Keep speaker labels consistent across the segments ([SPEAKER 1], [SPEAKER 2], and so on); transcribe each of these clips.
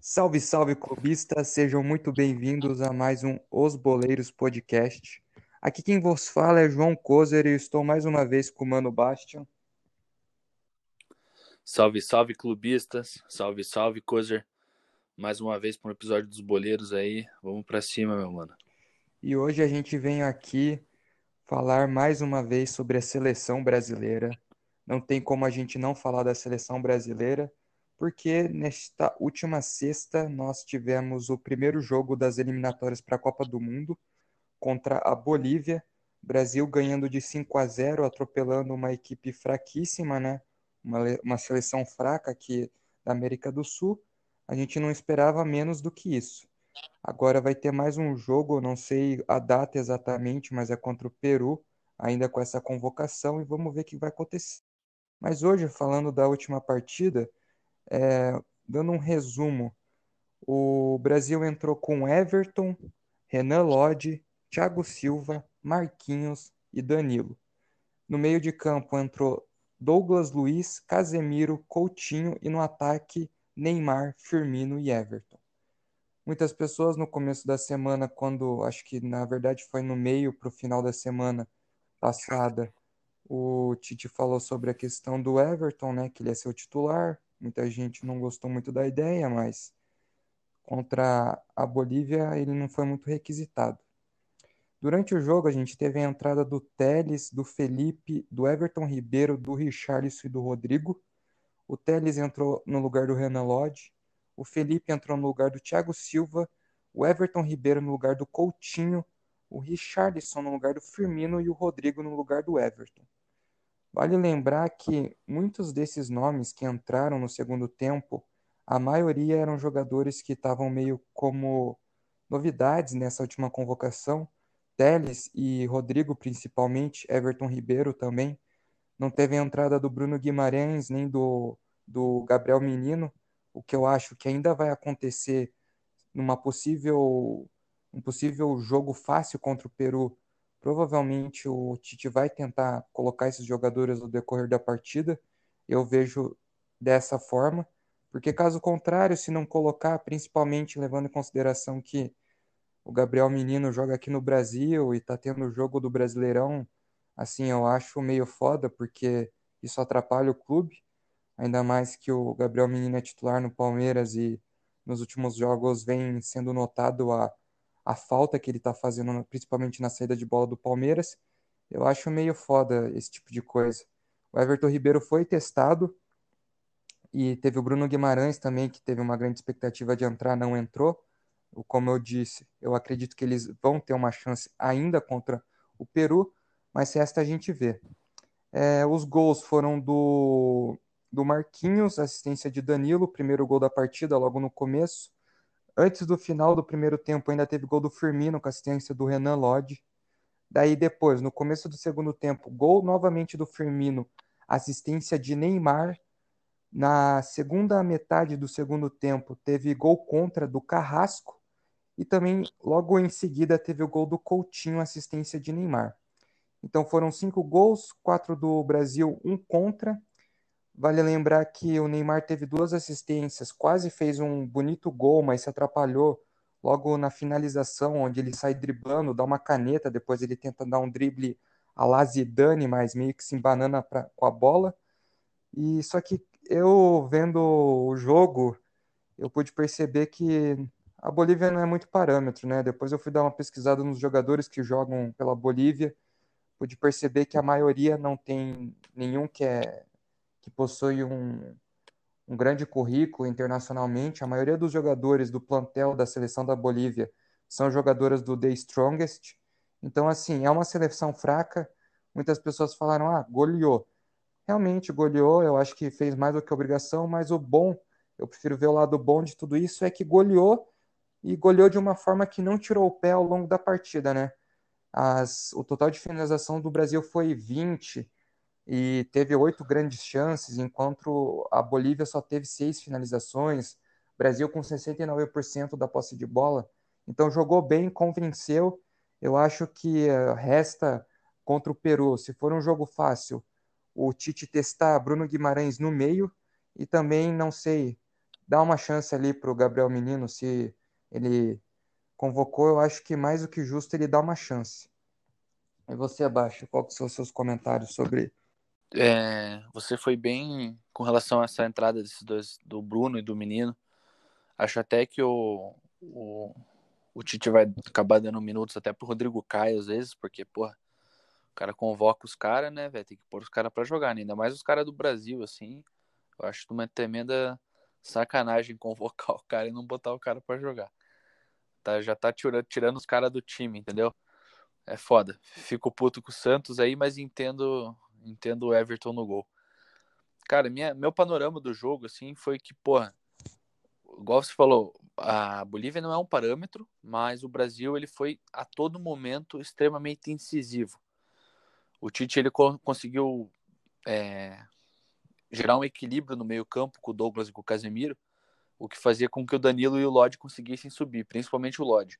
[SPEAKER 1] Salve, salve, clubistas! Sejam muito bem-vindos a mais um Os Boleiros Podcast. Aqui quem vos fala é João Kozer e estou mais uma vez com o Mano Bastian.
[SPEAKER 2] Salve, salve, clubistas! Salve, salve, Kozer! Mais uma vez para um episódio dos Boleiros aí. Vamos para cima, meu mano.
[SPEAKER 1] E hoje a gente vem aqui falar mais uma vez sobre a seleção brasileira. Não tem como a gente não falar da seleção brasileira porque nesta última sexta nós tivemos o primeiro jogo das eliminatórias para a Copa do Mundo contra a Bolívia. Brasil ganhando de 5 a 0, atropelando uma equipe fraquíssima, né? Uma, uma seleção fraca aqui da América do Sul. A gente não esperava menos do que isso. Agora vai ter mais um jogo, não sei a data exatamente, mas é contra o Peru, ainda com essa convocação, e vamos ver o que vai acontecer. Mas hoje, falando da última partida, é, dando um resumo, o Brasil entrou com Everton, Renan Lodge, Thiago Silva, Marquinhos e Danilo. No meio de campo entrou Douglas Luiz, Casemiro, Coutinho e no ataque Neymar, Firmino e Everton. Muitas pessoas no começo da semana, quando acho que na verdade foi no meio para o final da semana passada, o Tite falou sobre a questão do Everton, né, que ele ia ser o titular, Muita gente não gostou muito da ideia, mas contra a Bolívia ele não foi muito requisitado. Durante o jogo, a gente teve a entrada do Teles, do Felipe, do Everton Ribeiro, do Richarlison e do Rodrigo. O Teles entrou no lugar do Renan Lodge. O Felipe entrou no lugar do Thiago Silva. O Everton Ribeiro no lugar do Coutinho. O Richarlison no lugar do Firmino e o Rodrigo no lugar do Everton. Vale lembrar que muitos desses nomes que entraram no segundo tempo, a maioria eram jogadores que estavam meio como novidades nessa última convocação. Teles e Rodrigo, principalmente, Everton Ribeiro também. Não teve a entrada do Bruno Guimarães nem do, do Gabriel Menino, o que eu acho que ainda vai acontecer numa possível um possível jogo fácil contra o Peru Provavelmente o Tite vai tentar colocar esses jogadores no decorrer da partida. Eu vejo dessa forma, porque caso contrário, se não colocar, principalmente levando em consideração que o Gabriel Menino joga aqui no Brasil e tá tendo o jogo do Brasileirão, assim, eu acho meio foda, porque isso atrapalha o clube, ainda mais que o Gabriel Menino é titular no Palmeiras e nos últimos jogos vem sendo notado a a falta que ele está fazendo, principalmente na saída de bola do Palmeiras. Eu acho meio foda esse tipo de coisa. O Everton Ribeiro foi testado e teve o Bruno Guimarães também, que teve uma grande expectativa de entrar, não entrou. Como eu disse, eu acredito que eles vão ter uma chance ainda contra o Peru, mas resta a gente ver. É, os gols foram do, do Marquinhos, assistência de Danilo, primeiro gol da partida logo no começo. Antes do final do primeiro tempo, ainda teve gol do Firmino com assistência do Renan Lodge. Daí depois, no começo do segundo tempo, gol novamente do Firmino, assistência de Neymar. Na segunda metade do segundo tempo, teve gol contra do Carrasco. E também, logo em seguida, teve o gol do Coutinho, assistência de Neymar. Então foram cinco gols, quatro do Brasil, um contra. Vale lembrar que o Neymar teve duas assistências, quase fez um bonito gol, mas se atrapalhou logo na finalização, onde ele sai driblando, dá uma caneta, depois ele tenta dar um drible a la Zidane, mas meio que se embanana pra, com a bola. E só que eu vendo o jogo, eu pude perceber que a Bolívia não é muito parâmetro, né? Depois eu fui dar uma pesquisada nos jogadores que jogam pela Bolívia, pude perceber que a maioria não tem nenhum que é que possui um, um grande currículo internacionalmente. A maioria dos jogadores do plantel da seleção da Bolívia são jogadoras do The Strongest. Então, assim, é uma seleção fraca. Muitas pessoas falaram, ah, goleou. Realmente goleou, eu acho que fez mais do que obrigação, mas o bom, eu prefiro ver o lado bom de tudo isso, é que goleou e goleou de uma forma que não tirou o pé ao longo da partida, né? As, o total de finalização do Brasil foi 20, e teve oito grandes chances, enquanto a Bolívia só teve seis finalizações, Brasil com 69% da posse de bola. Então jogou bem, convenceu. Eu acho que eh, resta contra o Peru, se for um jogo fácil, o Tite testar Bruno Guimarães no meio e também, não sei, dar uma chance ali para o Gabriel Menino, se ele convocou, eu acho que mais do que justo ele dá uma chance. E você, Abaixo, qual são os seus comentários sobre
[SPEAKER 2] é, você foi bem com relação a essa entrada desses dois, do Bruno e do menino. Acho até que o, o, o Tite vai acabar dando minutos até pro Rodrigo Caio às vezes, porque, porra, o cara convoca os caras, né, velho? Tem que pôr os caras pra jogar, né? ainda mais os caras do Brasil, assim. Eu acho uma tremenda sacanagem convocar o cara e não botar o cara para jogar. Tá, já tá tirando, tirando os caras do time, entendeu? É foda. Fico puto com o Santos aí, mas entendo entendo o Everton no gol. Cara, minha, meu panorama do jogo, assim, foi que, porra, igual você falou, a Bolívia não é um parâmetro, mas o Brasil, ele foi a todo momento extremamente incisivo. O Tite, ele co conseguiu é, gerar um equilíbrio no meio campo com o Douglas e com o Casemiro, o que fazia com que o Danilo e o Lodge conseguissem subir, principalmente o Lodge.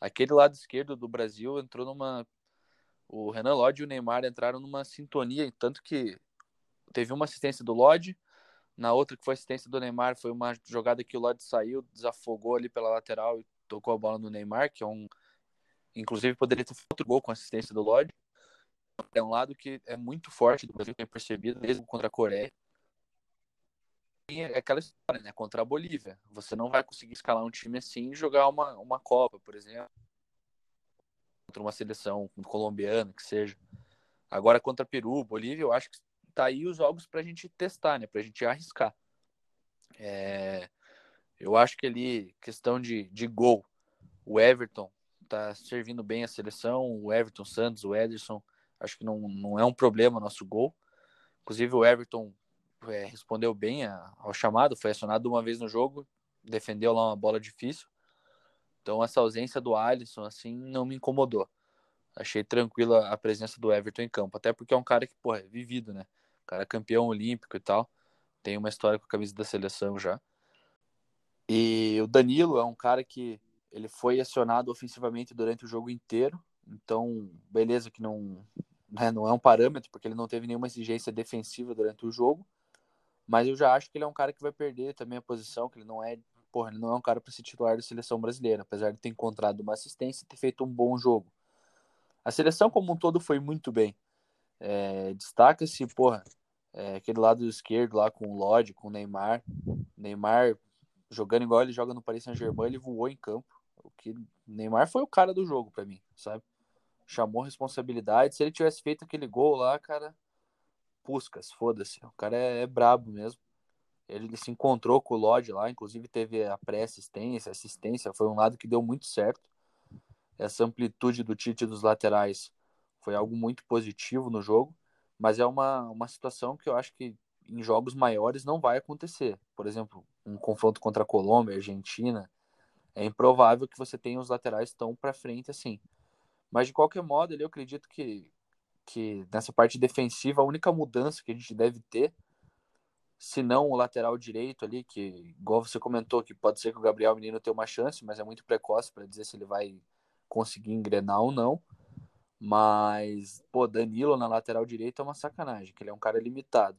[SPEAKER 2] Aquele lado esquerdo do Brasil entrou numa o Renan Lodge e o Neymar entraram numa sintonia, tanto que teve uma assistência do Lodge, na outra que foi assistência do Neymar, foi uma jogada que o Lodge saiu, desafogou ali pela lateral e tocou a bola no Neymar, que é um inclusive poderia ter outro gol com assistência do Lodge. É um lado que é muito forte do Brasil, tem percebido, mesmo contra a Coreia. E é aquela história, né? Contra a Bolívia. Você não vai conseguir escalar um time assim e jogar uma, uma Copa, por exemplo contra uma seleção colombiana, que seja. Agora contra Peru, Bolívia, eu acho que tá aí os jogos para a gente testar, né? Para a gente arriscar. É... Eu acho que ali, questão de, de gol, o Everton tá servindo bem a seleção, o Everton Santos, o Ederson, acho que não, não é um problema nosso gol. Inclusive o Everton é, respondeu bem ao chamado, foi acionado uma vez no jogo, defendeu lá uma bola difícil. Então essa ausência do Alisson assim não me incomodou. Achei tranquila a presença do Everton em campo, até porque é um cara que, porra, é vivido, né? O cara é campeão olímpico e tal, tem uma história com a camisa da seleção já. E o Danilo é um cara que ele foi acionado ofensivamente durante o jogo inteiro, então beleza que não, né, não é um parâmetro, porque ele não teve nenhuma exigência defensiva durante o jogo, mas eu já acho que ele é um cara que vai perder também a posição, que ele não é porra, ele não é um cara para ser titular da seleção brasileira, apesar de ter encontrado uma assistência e ter feito um bom jogo. A seleção como um todo foi muito bem. É, Destaca-se, porra, é, aquele lado esquerdo lá com o Lodge, com o Neymar. Neymar jogando igual ele joga no Paris Saint-Germain, ele voou em campo. O que Neymar foi o cara do jogo para mim, sabe? Chamou responsabilidade. Se ele tivesse feito aquele gol lá, cara, Puscas, foda-se. O cara é, é brabo mesmo. Ele se encontrou com o Lodge lá, inclusive teve a pré-assistência, assistência, foi um lado que deu muito certo. Essa amplitude do Tite dos laterais foi algo muito positivo no jogo, mas é uma, uma situação que eu acho que em jogos maiores não vai acontecer. Por exemplo, um confronto contra a Colômbia, Argentina, é improvável que você tenha os laterais tão para frente assim. Mas de qualquer modo, eu acredito que, que nessa parte defensiva a única mudança que a gente deve ter se não o lateral direito ali, que, igual você comentou, que pode ser que o Gabriel Menino tenha uma chance, mas é muito precoce para dizer se ele vai conseguir engrenar ou não. Mas, pô, Danilo na lateral direita é uma sacanagem, que ele é um cara limitado.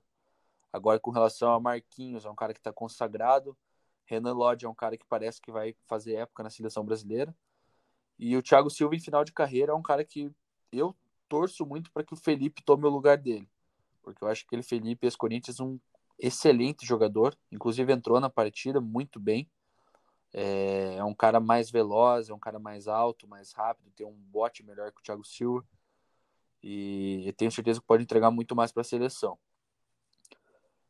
[SPEAKER 2] Agora, com relação a Marquinhos, é um cara que está consagrado. Renan Lodge é um cara que parece que vai fazer época na seleção brasileira. E o Thiago Silva, em final de carreira, é um cara que eu torço muito para que o Felipe tome o lugar dele. Porque eu acho que aquele Felipe, esse Corinthians, um excelente jogador, inclusive entrou na partida muito bem. É, é, um cara mais veloz, é um cara mais alto, mais rápido, tem um bote melhor que o Thiago Silva. E tenho certeza que pode entregar muito mais para a seleção.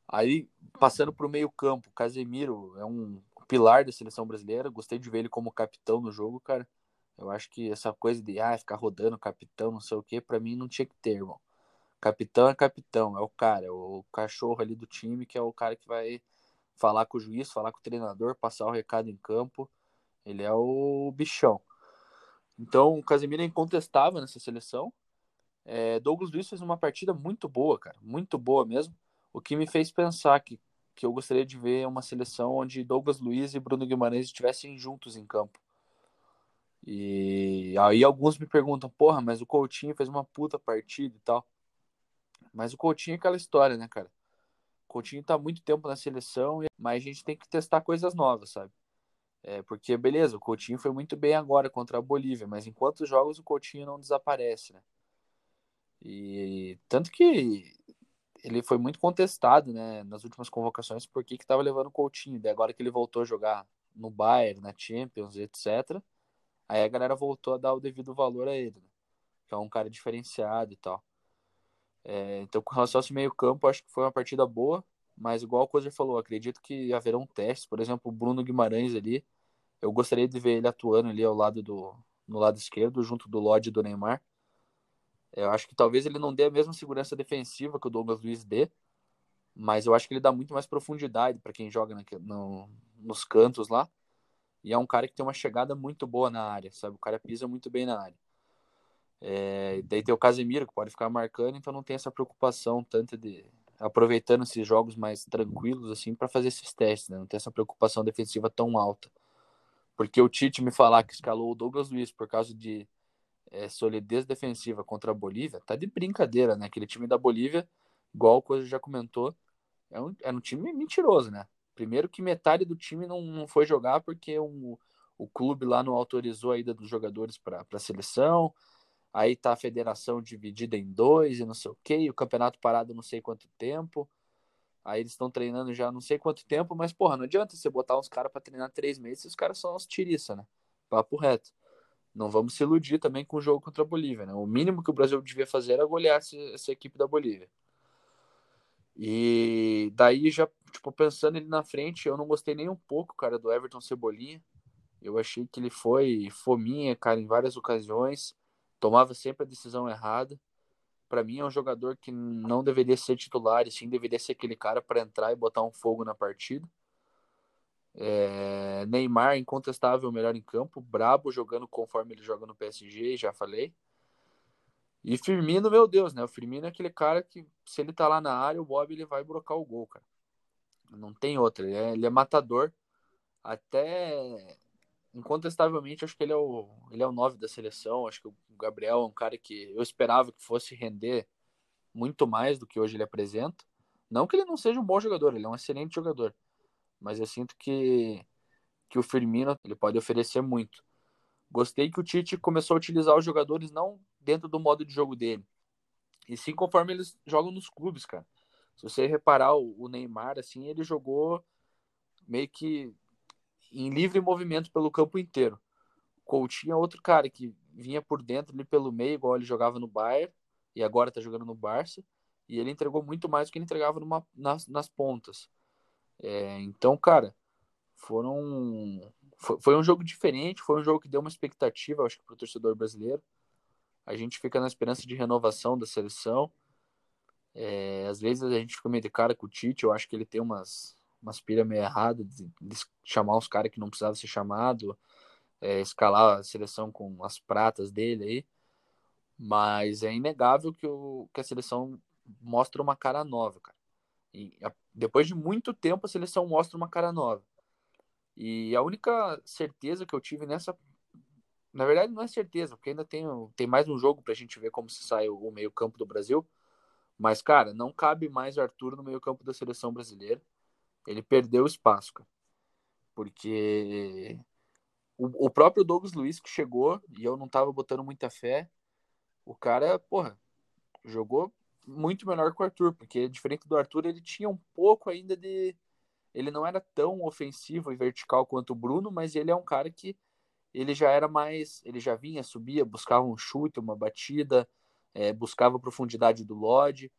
[SPEAKER 2] Aí, passando para o meio-campo, Casemiro é um pilar da seleção brasileira. Gostei de ver ele como capitão no jogo, cara. Eu acho que essa coisa de ah, ficar rodando capitão, não sei o que, para mim não tinha que ter, irmão. Capitão é capitão, é o cara, é o cachorro ali do time, que é o cara que vai falar com o juiz, falar com o treinador, passar o recado em campo. Ele é o bichão. Então, o Casemiro é incontestável nessa seleção. É, Douglas Luiz fez uma partida muito boa, cara, muito boa mesmo. O que me fez pensar que, que eu gostaria de ver uma seleção onde Douglas Luiz e Bruno Guimarães estivessem juntos em campo. E aí alguns me perguntam, porra, mas o Coutinho fez uma puta partida e tal. Mas o Coutinho é aquela história, né, cara? O Coutinho tá muito tempo na seleção, mas a gente tem que testar coisas novas, sabe? É, porque, beleza, o Coutinho foi muito bem agora contra a Bolívia, mas em quantos jogos o Coutinho não desaparece, né? E tanto que ele foi muito contestado, né, nas últimas convocações, porque que tava levando o Coutinho. Daí agora que ele voltou a jogar no Bayern, na Champions, etc. Aí a galera voltou a dar o devido valor a ele, né? Que é um cara diferenciado e tal. É, então, com relação a esse meio-campo, acho que foi uma partida boa, mas igual o Cozer falou, acredito que haverão testes. Por exemplo, o Bruno Guimarães ali, eu gostaria de ver ele atuando ali ao lado do no lado esquerdo, junto do Lodge e do Neymar. Eu acho que talvez ele não dê a mesma segurança defensiva que o Douglas Luiz dê, mas eu acho que ele dá muito mais profundidade para quem joga na, no, nos cantos lá. E é um cara que tem uma chegada muito boa na área, sabe? O cara pisa muito bem na área. É, daí tem o Casemiro, que pode ficar marcando, então não tem essa preocupação tanto de aproveitando esses jogos mais tranquilos assim para fazer esses testes, né? Não tem essa preocupação defensiva tão alta. Porque o Tite me falar que escalou o Douglas Luiz por causa de é, solidez defensiva contra a Bolívia, tá de brincadeira, né? Aquele time da Bolívia, igual o Coisa já comentou, é um, é um time mentiroso, né? Primeiro que metade do time não, não foi jogar porque um, o clube lá não autorizou a ida dos jogadores para a seleção, aí tá a federação dividida em dois e não sei o que, o campeonato parado não sei quanto tempo. Aí eles estão treinando já não sei quanto tempo, mas porra, não adianta você botar uns caras para treinar três meses, os caras são uns tiriça, né? Papo reto. Não vamos se iludir também com o jogo contra a Bolívia, né? O mínimo que o Brasil devia fazer era golear essa equipe da Bolívia. E daí já, tipo, pensando ele na frente, eu não gostei nem um pouco, cara, do Everton Cebolinha. Eu achei que ele foi fominha, cara, em várias ocasiões tomava sempre a decisão errada. Para mim é um jogador que não deveria ser titular, e sim deveria ser aquele cara para entrar e botar um fogo na partida. É... Neymar, incontestável, melhor em campo, brabo jogando conforme ele joga no PSG, já falei. E Firmino, meu Deus, né? O Firmino é aquele cara que, se ele tá lá na área, o Bob ele vai brocar o gol, cara. Não tem outra. Ele é, ele é matador. Até incontestavelmente, acho que ele é o ele é o 9 da seleção. Acho que o Gabriel é um cara que eu esperava que fosse render muito mais do que hoje ele apresenta. Não que ele não seja um bom jogador, ele é um excelente jogador. Mas eu sinto que, que o Firmino ele pode oferecer muito. Gostei que o Tite começou a utilizar os jogadores não dentro do modo de jogo dele, e sim conforme eles jogam nos clubes, cara. Se você reparar o Neymar, assim, ele jogou meio que em livre movimento pelo campo inteiro. Coutinho é outro cara que vinha por dentro ali pelo meio, igual ele jogava no Bayern e agora tá jogando no Barça. E ele entregou muito mais do que ele entregava numa, nas, nas pontas. É, então, cara, foram. Foi, foi, um jogo diferente, foi um jogo que deu uma expectativa, acho que, para o torcedor brasileiro. A gente fica na esperança de renovação da seleção. É, às vezes a gente fica meio de cara com o Tite, eu acho que ele tem umas, umas pira meio errada de, de chamar os caras que não precisavam ser chamado, é, escalar a seleção com as pratas dele aí. Mas é inegável que, o, que a seleção mostra uma cara nova, cara. E a, depois de muito tempo a seleção mostra uma cara nova. E a única certeza que eu tive nessa. Na verdade, não é certeza, porque ainda tem, tem mais um jogo pra gente ver como se sai o, o meio-campo do Brasil. Mas, cara, não cabe mais o Arthur no meio-campo da seleção brasileira. Ele perdeu espaço, cara. Porque o, o próprio Douglas Luiz que chegou e eu não tava botando muita fé, o cara, porra, jogou muito melhor que o Arthur, porque diferente do Arthur, ele tinha um pouco ainda de. Ele não era tão ofensivo e vertical quanto o Bruno, mas ele é um cara que ele já era mais. Ele já vinha, subia, buscava um chute, uma batida, é, buscava profundidade do Lodge.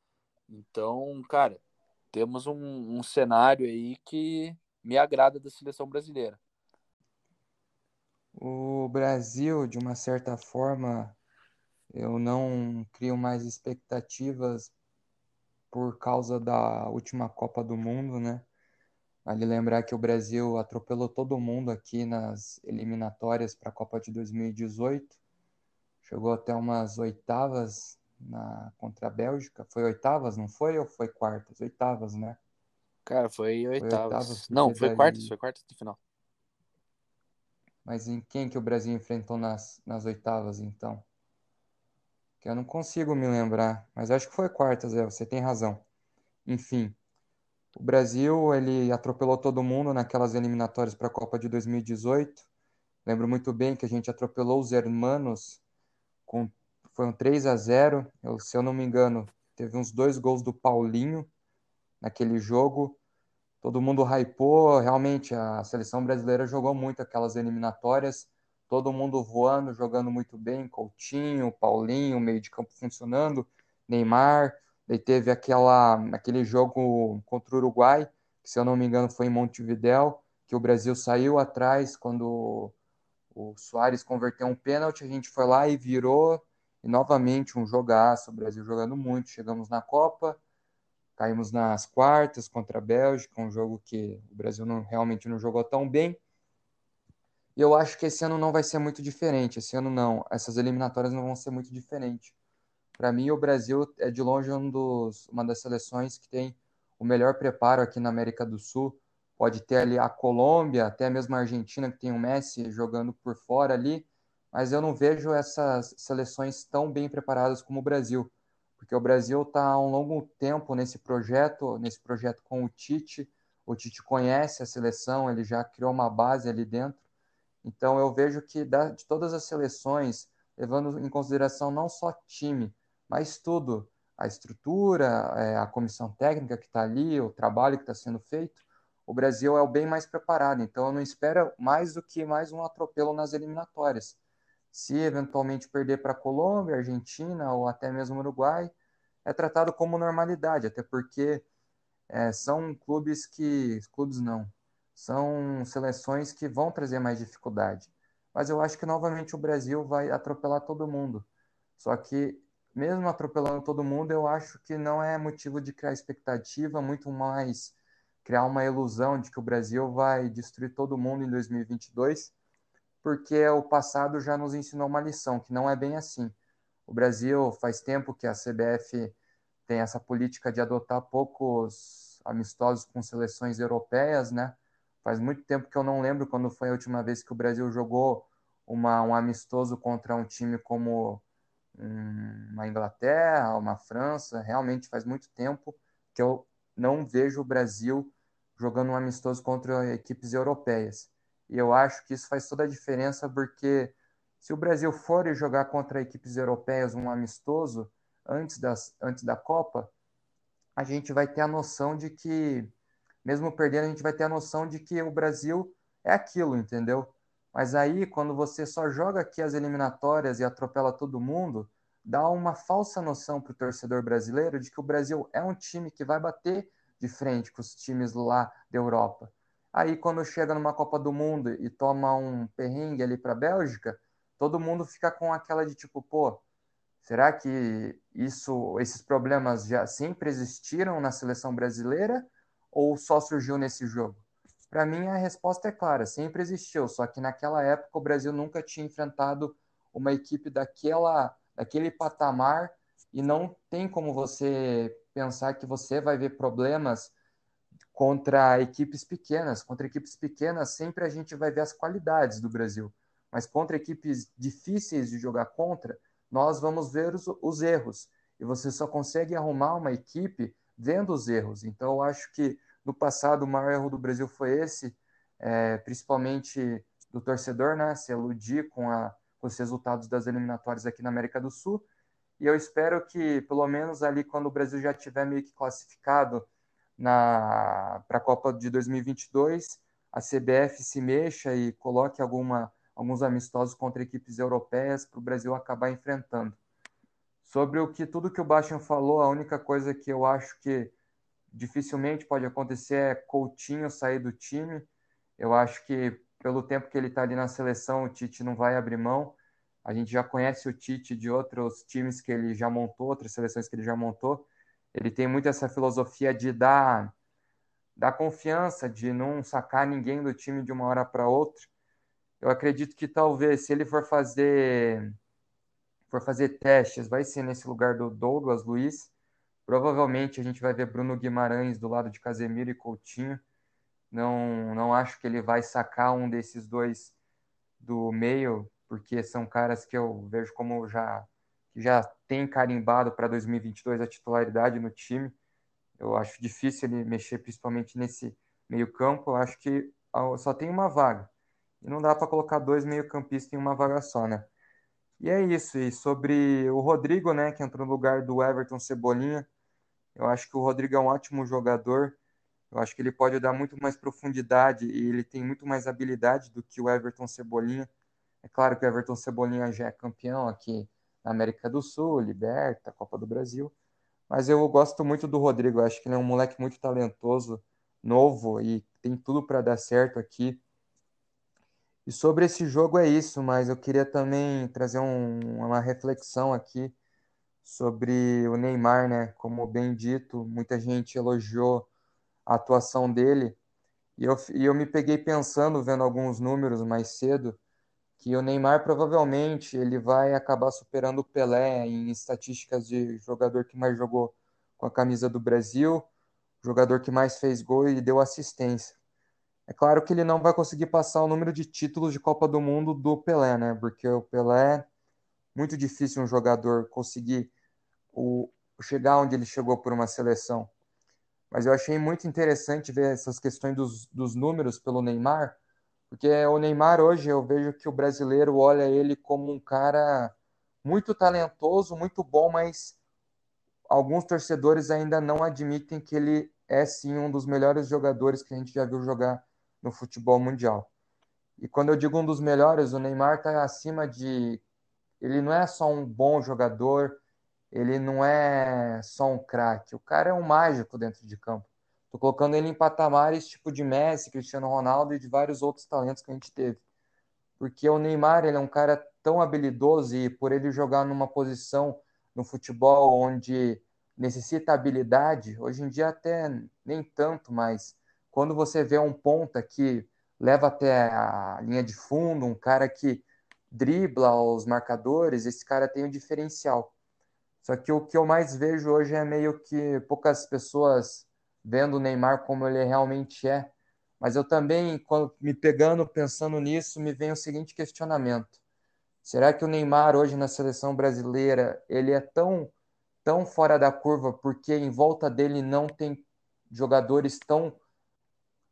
[SPEAKER 2] Então, cara, temos um, um cenário aí que me agrada da seleção brasileira.
[SPEAKER 1] O Brasil, de uma certa forma, eu não crio mais expectativas por causa da última Copa do Mundo, né? Vale lembrar que o Brasil atropelou todo mundo aqui nas eliminatórias para a Copa de 2018. Chegou até umas oitavas na contra a Bélgica. Foi oitavas, não foi? Ou foi quartas? Oitavas, né?
[SPEAKER 2] Cara, foi oitavas. Foi oitavas não, foi quartas, foi quartas de final.
[SPEAKER 1] Mas em quem que o Brasil enfrentou nas, nas oitavas, então? Que eu não consigo me lembrar, mas acho que foi quartas, é, você tem razão. Enfim, o Brasil, ele atropelou todo mundo naquelas eliminatórias para a Copa de 2018. Lembro muito bem que a gente atropelou os hermanos com foi um 3 a 0. Eu, se eu não me engano, teve uns dois gols do Paulinho naquele jogo. Todo mundo hypou, realmente a seleção brasileira jogou muito aquelas eliminatórias. Todo mundo voando, jogando muito bem, Coutinho, Paulinho, meio de campo funcionando, Neymar. Daí teve aquela, aquele jogo contra o Uruguai, que se eu não me engano foi em Montevidéu, que o Brasil saiu atrás quando o Soares converteu um pênalti, a gente foi lá e virou, e novamente um jogaço, o Brasil jogando muito. Chegamos na Copa, caímos nas quartas contra a Bélgica, um jogo que o Brasil não, realmente não jogou tão bem. E eu acho que esse ano não vai ser muito diferente. Esse ano não, essas eliminatórias não vão ser muito diferentes. Para mim, o Brasil é de longe um dos, uma das seleções que tem o melhor preparo aqui na América do Sul. Pode ter ali a Colômbia, até mesmo a Argentina, que tem o Messi jogando por fora ali, mas eu não vejo essas seleções tão bem preparadas como o Brasil, porque o Brasil está há um longo tempo nesse projeto, nesse projeto com o Tite. O Tite conhece a seleção, ele já criou uma base ali dentro. Então eu vejo que de todas as seleções, levando em consideração não só time, mas tudo, a estrutura, é, a comissão técnica que está ali, o trabalho que está sendo feito, o Brasil é o bem mais preparado. Então eu não espero mais do que mais um atropelo nas eliminatórias se eventualmente perder para Colômbia, Argentina ou até mesmo Uruguai, é tratado como normalidade, até porque é, são clubes que. Clubes não. São seleções que vão trazer mais dificuldade. Mas eu acho que novamente o Brasil vai atropelar todo mundo. Só que, mesmo atropelando todo mundo, eu acho que não é motivo de criar expectativa, muito mais criar uma ilusão de que o Brasil vai destruir todo mundo em 2022 porque o passado já nos ensinou uma lição, que não é bem assim. O Brasil faz tempo que a CBF tem essa política de adotar poucos amistosos com seleções europeias, né? Faz muito tempo que eu não lembro quando foi a última vez que o Brasil jogou uma, um amistoso contra um time como uma Inglaterra, uma França. Realmente faz muito tempo que eu não vejo o Brasil jogando um amistoso contra equipes europeias. E eu acho que isso faz toda a diferença, porque se o Brasil for jogar contra equipes europeias um amistoso antes, das, antes da Copa, a gente vai ter a noção de que, mesmo perdendo, a gente vai ter a noção de que o Brasil é aquilo, entendeu? Mas aí, quando você só joga aqui as eliminatórias e atropela todo mundo, dá uma falsa noção para o torcedor brasileiro de que o Brasil é um time que vai bater de frente com os times lá da Europa. Aí, quando chega numa Copa do Mundo e toma um perrengue ali para a Bélgica, todo mundo fica com aquela de tipo, pô, será que isso, esses problemas já sempre existiram na seleção brasileira ou só surgiu nesse jogo? Para mim, a resposta é clara: sempre existiu, só que naquela época o Brasil nunca tinha enfrentado uma equipe daquela, daquele patamar e não tem como você pensar que você vai ver problemas contra equipes pequenas. Contra equipes pequenas, sempre a gente vai ver as qualidades do Brasil. Mas contra equipes difíceis de jogar contra, nós vamos ver os, os erros. E você só consegue arrumar uma equipe vendo os erros. Então, eu acho que no passado o maior erro do Brasil foi esse, é, principalmente do torcedor, né? Se iludir com, a, com os resultados das eliminatórias aqui na América do Sul. E eu espero que, pelo menos ali, quando o Brasil já tiver meio que classificado para a Copa de 2022 a CBF se mexa e coloque alguma, alguns amistosos contra equipes europeias para o Brasil acabar enfrentando. Sobre o que tudo que o Bastian falou, a única coisa que eu acho que dificilmente pode acontecer é Coutinho sair do time. Eu acho que pelo tempo que ele está ali na seleção, o Tite não vai abrir mão. A gente já conhece o Tite de outros times que ele já montou, outras seleções que ele já montou. Ele tem muito essa filosofia de dar, dar confiança, de não sacar ninguém do time de uma hora para outra. Eu acredito que talvez, se ele for fazer for fazer testes, vai ser nesse lugar do Douglas Luiz. Provavelmente a gente vai ver Bruno Guimarães do lado de Casemiro e Coutinho. Não, não acho que ele vai sacar um desses dois do meio, porque são caras que eu vejo como já que já tem carimbado para 2022 a titularidade no time. Eu acho difícil ele mexer principalmente nesse meio-campo. Eu acho que só tem uma vaga. E não dá para colocar dois meio-campistas em uma vaga só, né? E é isso. E sobre o Rodrigo, né, que entrou no lugar do Everton Cebolinha, eu acho que o Rodrigo é um ótimo jogador. Eu acho que ele pode dar muito mais profundidade e ele tem muito mais habilidade do que o Everton Cebolinha. É claro que o Everton Cebolinha já é campeão aqui na América do Sul, Liberta, Copa do Brasil. Mas eu gosto muito do Rodrigo. Acho que ele é um moleque muito talentoso, novo e tem tudo para dar certo aqui. E sobre esse jogo é isso, mas eu queria também trazer um, uma reflexão aqui sobre o Neymar, né? Como bem dito, muita gente elogiou a atuação dele. E eu, e eu me peguei pensando, vendo alguns números mais cedo, que o Neymar provavelmente ele vai acabar superando o Pelé em estatísticas de jogador que mais jogou com a camisa do Brasil, jogador que mais fez gol e deu assistência. É claro que ele não vai conseguir passar o número de títulos de Copa do Mundo do Pelé, né? Porque o Pelé muito difícil um jogador conseguir o, chegar onde ele chegou por uma seleção. Mas eu achei muito interessante ver essas questões dos, dos números pelo Neymar, porque o Neymar hoje eu vejo que o brasileiro olha ele como um cara muito talentoso, muito bom, mas alguns torcedores ainda não admitem que ele é sim um dos melhores jogadores que a gente já viu jogar no futebol mundial. E quando eu digo um dos melhores, o Neymar está acima de. Ele não é só um bom jogador, ele não é só um craque. O cara é um mágico dentro de campo. Tô colocando ele em patamares tipo de Messi, Cristiano Ronaldo e de vários outros talentos que a gente teve. Porque o Neymar, ele é um cara tão habilidoso e por ele jogar numa posição no futebol onde necessita habilidade, hoje em dia até nem tanto, mas quando você vê um ponta que leva até a linha de fundo, um cara que dribla os marcadores, esse cara tem um diferencial. Só que o que eu mais vejo hoje é meio que poucas pessoas vendo o Neymar como ele realmente é. Mas eu também, me pegando, pensando nisso, me vem o seguinte questionamento: será que o Neymar hoje na seleção brasileira ele é tão tão fora da curva porque em volta dele não tem jogadores tão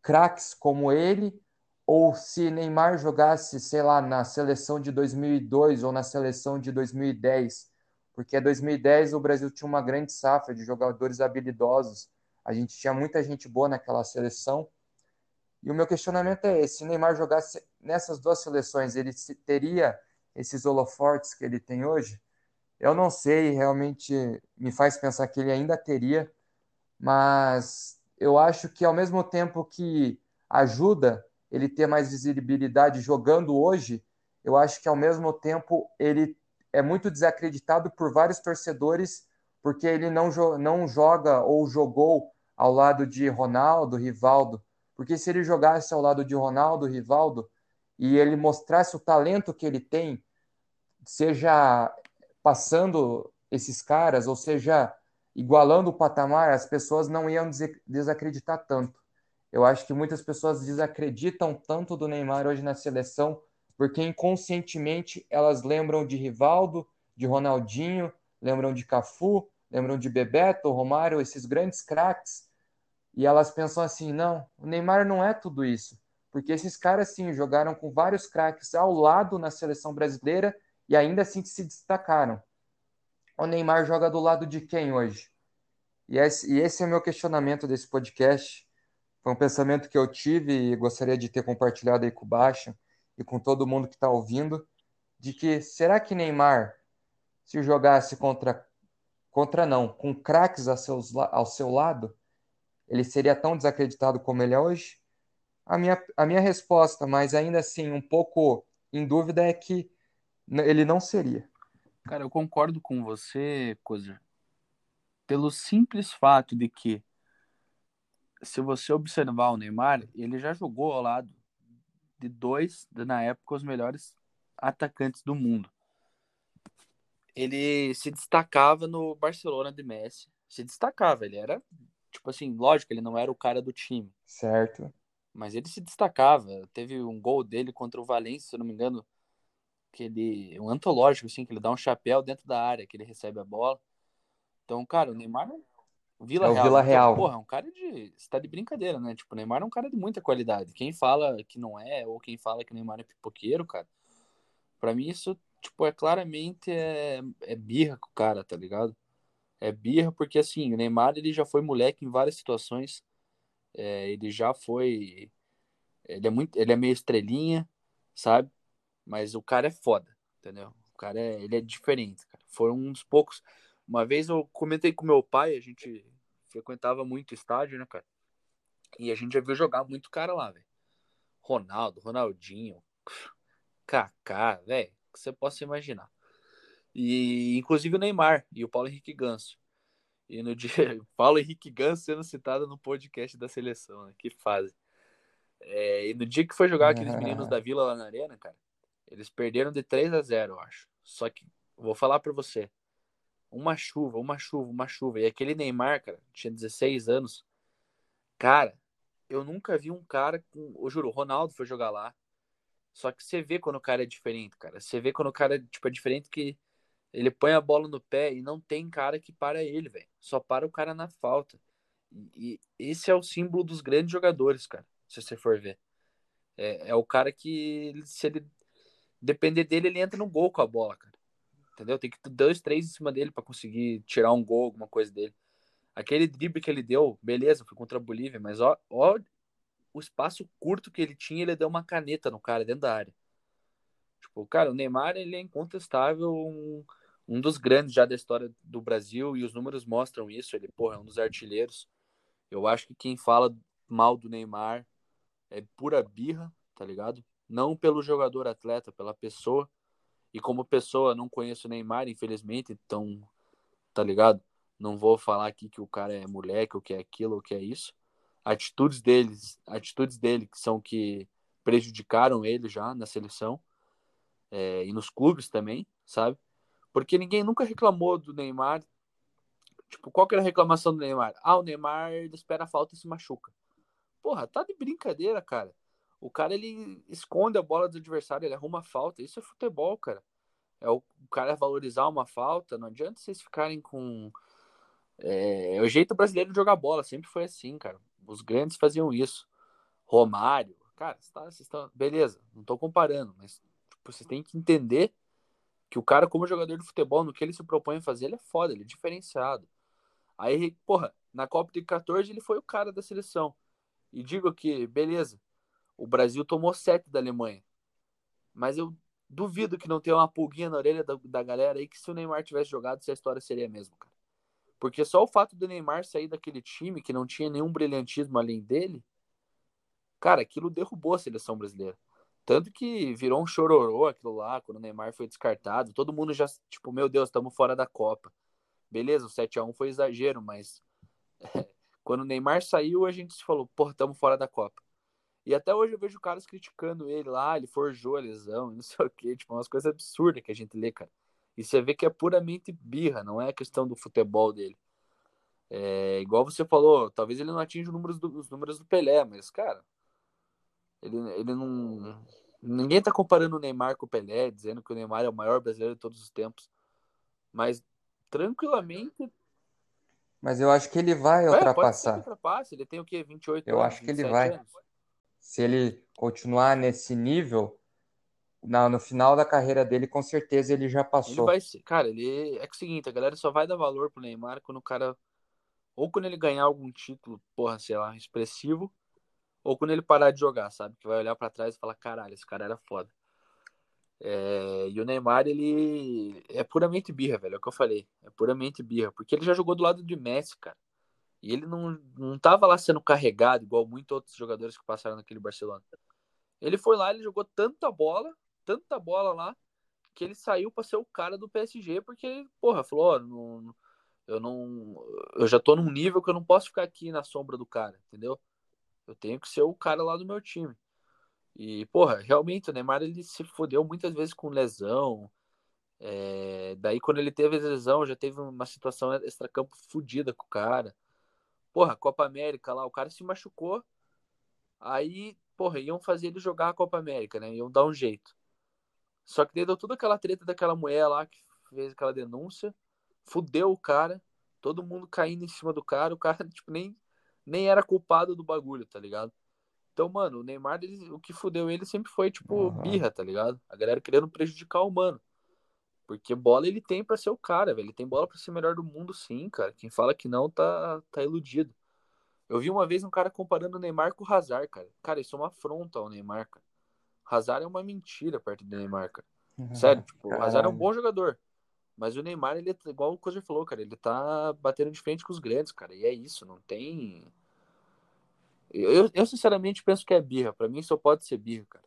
[SPEAKER 1] craques como ele? Ou se Neymar jogasse, sei lá, na seleção de 2002 ou na seleção de 2010, porque em 2010 o Brasil tinha uma grande safra de jogadores habilidosos a gente tinha muita gente boa naquela seleção. E o meu questionamento é esse: se o Neymar jogasse nessas duas seleções, ele teria esses holofortes que ele tem hoje? Eu não sei, realmente me faz pensar que ele ainda teria, mas eu acho que ao mesmo tempo que ajuda ele ter mais visibilidade jogando hoje, eu acho que ao mesmo tempo ele é muito desacreditado por vários torcedores porque ele não, não joga ou jogou ao lado de Ronaldo, Rivaldo, porque se ele jogasse ao lado de Ronaldo, Rivaldo, e ele mostrasse o talento que ele tem, seja passando esses caras, ou seja, igualando o patamar, as pessoas não iam desacreditar tanto. Eu acho que muitas pessoas desacreditam tanto do Neymar hoje na seleção, porque inconscientemente elas lembram de Rivaldo, de Ronaldinho, lembram de Cafu, lembram de Bebeto, Romário, esses grandes craques, e elas pensam assim: não, o Neymar não é tudo isso. Porque esses caras, sim, jogaram com vários craques ao lado na seleção brasileira e ainda assim se destacaram. O Neymar joga do lado de quem hoje? E esse, e esse é o meu questionamento desse podcast. Foi um pensamento que eu tive e gostaria de ter compartilhado aí com o Baixa e com todo mundo que está ouvindo, de que será que Neymar, se jogasse contra, contra não, com craques ao, seus, ao seu lado, ele seria tão desacreditado como ele é hoje? A minha, a minha resposta, mas ainda assim um pouco em dúvida, é que ele não seria.
[SPEAKER 2] Cara, eu concordo com você, Cozer, pelo simples fato de que, se você observar o Neymar, ele já jogou ao lado de dois, na época, os melhores atacantes do mundo. Ele se destacava no Barcelona de Messi, se destacava, ele era Tipo assim, lógico, ele não era o cara do time.
[SPEAKER 1] Certo.
[SPEAKER 2] mas ele se destacava. Teve um gol dele contra o Valência, se eu não me engano, que ele. Um antológico, assim, que ele dá um chapéu dentro da área, que ele recebe a bola. Então, cara, o Neymar. Vila
[SPEAKER 1] é o
[SPEAKER 2] Real.
[SPEAKER 1] Vila
[SPEAKER 2] então,
[SPEAKER 1] Real.
[SPEAKER 2] porra, é um cara de. Você tá de brincadeira, né? Tipo, o Neymar é um cara de muita qualidade. Quem fala que não é, ou quem fala que o Neymar é pipoqueiro, cara, pra mim isso, tipo, é claramente é, é birra com o cara, tá ligado? É birra porque, assim, o Neymar, ele já foi moleque em várias situações. É, ele já foi. Ele é muito. Ele é meio estrelinha, sabe? Mas o cara é foda, entendeu? O cara é, ele é diferente, cara. Foram uns poucos. Uma vez eu comentei com meu pai, a gente frequentava muito estádio, né, cara? E a gente já viu jogar muito cara lá, velho. Ronaldo, Ronaldinho, Kaká, velho, que você possa imaginar. E inclusive o Neymar e o Paulo Henrique Ganso. E no dia, Paulo Henrique Ganso sendo citado no podcast da seleção, né? Que fase. É, e no dia que foi jogar aqueles meninos da Vila lá na Arena, cara, eles perderam de 3 a 0, eu acho. Só que, vou falar pra você, uma chuva, uma chuva, uma chuva. E aquele Neymar, cara, tinha 16 anos. Cara, eu nunca vi um cara com. Eu juro, o Ronaldo foi jogar lá. Só que você vê quando o cara é diferente, cara. Você vê quando o cara tipo, é diferente que ele põe a bola no pé e não tem cara que para ele, velho. Só para o cara na falta. E esse é o símbolo dos grandes jogadores, cara. Se você for ver. É, é o cara que, se ele depender dele, ele entra no gol com a bola, cara. Entendeu? Tem que ter dois, três em cima dele para conseguir tirar um gol, alguma coisa dele. Aquele drible que ele deu, beleza, foi contra a Bolívia, mas ó, ó o espaço curto que ele tinha, ele deu uma caneta no cara dentro da área. Tipo, cara, o Neymar, ele é incontestável um, um dos grandes já da história do Brasil e os números mostram isso. Ele, porra, é um dos artilheiros. Eu acho que quem fala mal do Neymar é pura birra, tá ligado? Não pelo jogador atleta, pela pessoa. E como pessoa, não conheço o Neymar, infelizmente, então, tá ligado? Não vou falar aqui que o cara é moleque, ou que é aquilo, ou que é isso. Atitudes deles, atitudes dele que são que prejudicaram ele já na seleção é, e nos clubes também, sabe? Porque ninguém nunca reclamou do Neymar. Tipo, qual que era a reclamação do Neymar? Ah, o Neymar espera a falta e se machuca. Porra, tá de brincadeira, cara. O cara ele esconde a bola do adversário, ele arruma a falta. Isso é futebol, cara. É o, o cara valorizar uma falta. Não adianta vocês ficarem com. É, é, o jeito brasileiro de jogar bola, sempre foi assim, cara. Os grandes faziam isso. Romário, cara, vocês tá, estão. Beleza, não tô comparando, mas tipo, têm que entender que o cara, como jogador de futebol, no que ele se propõe a fazer, ele é foda, ele é diferenciado. Aí, porra, na Copa de 14 ele foi o cara da seleção. E digo que, beleza, o Brasil tomou sete da Alemanha. Mas eu duvido que não tenha uma pulguinha na orelha da, da galera aí que se o Neymar tivesse jogado, essa história seria a mesma, cara. Porque só o fato do Neymar sair daquele time que não tinha nenhum brilhantismo além dele, cara, aquilo derrubou a seleção brasileira. Tanto que virou um chororô aquilo lá, quando o Neymar foi descartado. Todo mundo já, tipo, meu Deus, estamos fora da Copa. Beleza, o 7x1 foi exagero, mas quando o Neymar saiu, a gente se falou, pô, estamos fora da Copa. E até hoje eu vejo caras criticando ele lá, ele forjou a lesão, não sei o quê, tipo, umas coisas absurdas que a gente lê, cara. E você vê que é puramente birra, não é questão do futebol dele. É, igual você falou, talvez ele não atinja os números do, os números do Pelé, mas, cara, ele, ele não. Ninguém tá comparando o Neymar com o Pelé, dizendo que o Neymar é o maior brasileiro de todos os tempos. Mas, tranquilamente.
[SPEAKER 1] Mas eu acho que ele vai
[SPEAKER 2] é,
[SPEAKER 1] ultrapassar.
[SPEAKER 2] Pode. Ele tem o quê? 28
[SPEAKER 1] eu
[SPEAKER 2] anos?
[SPEAKER 1] acho que ele vai.
[SPEAKER 2] Anos?
[SPEAKER 1] Se ele continuar nesse nível, na, no final da carreira dele, com certeza ele já passou.
[SPEAKER 2] Ele vai ser, cara, ele é, é o seguinte, a galera só vai dar valor pro Neymar quando o cara ou quando ele ganhar algum título, porra, sei lá, expressivo, ou quando ele parar de jogar, sabe? Que vai olhar para trás e falar, caralho, esse cara era foda. É, e o Neymar, ele é puramente birra, velho, é o que eu falei. É puramente birra, porque ele já jogou do lado de Messi, cara. E ele não, não tava lá sendo carregado, igual muitos outros jogadores que passaram naquele Barcelona. Ele foi lá, ele jogou tanta bola, tanta bola lá, que ele saiu para ser o cara do PSG, porque, porra, falou, não, eu não. Eu já tô num nível que eu não posso ficar aqui na sombra do cara, entendeu? Eu tenho que ser o cara lá do meu time. E, porra, realmente o Neymar ele se fodeu muitas vezes com lesão. É... Daí, quando ele teve lesão, já teve uma situação extra-campo fodida com o cara. Porra, Copa América lá, o cara se machucou. Aí, porra, iam fazer ele jogar a Copa América, né? Iam dar um jeito. Só que deu toda aquela treta daquela mulher lá que fez aquela denúncia, fudeu o cara, todo mundo caindo em cima do cara, o cara, tipo, nem, nem era culpado do bagulho, tá ligado? Então, mano, o Neymar, ele, o que fudeu ele sempre foi, tipo, uhum. birra, tá ligado? A galera querendo prejudicar o mano. Porque bola ele tem para ser o cara, velho. Ele tem bola para ser o melhor do mundo, sim, cara. Quem fala que não tá, tá iludido. Eu vi uma vez um cara comparando o Neymar com o Hazard, cara. Cara, isso é uma afronta ao Neymar, cara. Hazard é uma mentira perto do Neymar, cara. Uhum. Sério, tipo, o Hazard é um bom jogador. Mas o Neymar, ele é igual o Coisa falou, cara. Ele tá batendo de frente com os grandes, cara. E é isso, não tem. Eu, eu sinceramente penso que é birra. Para mim só pode ser birra, cara.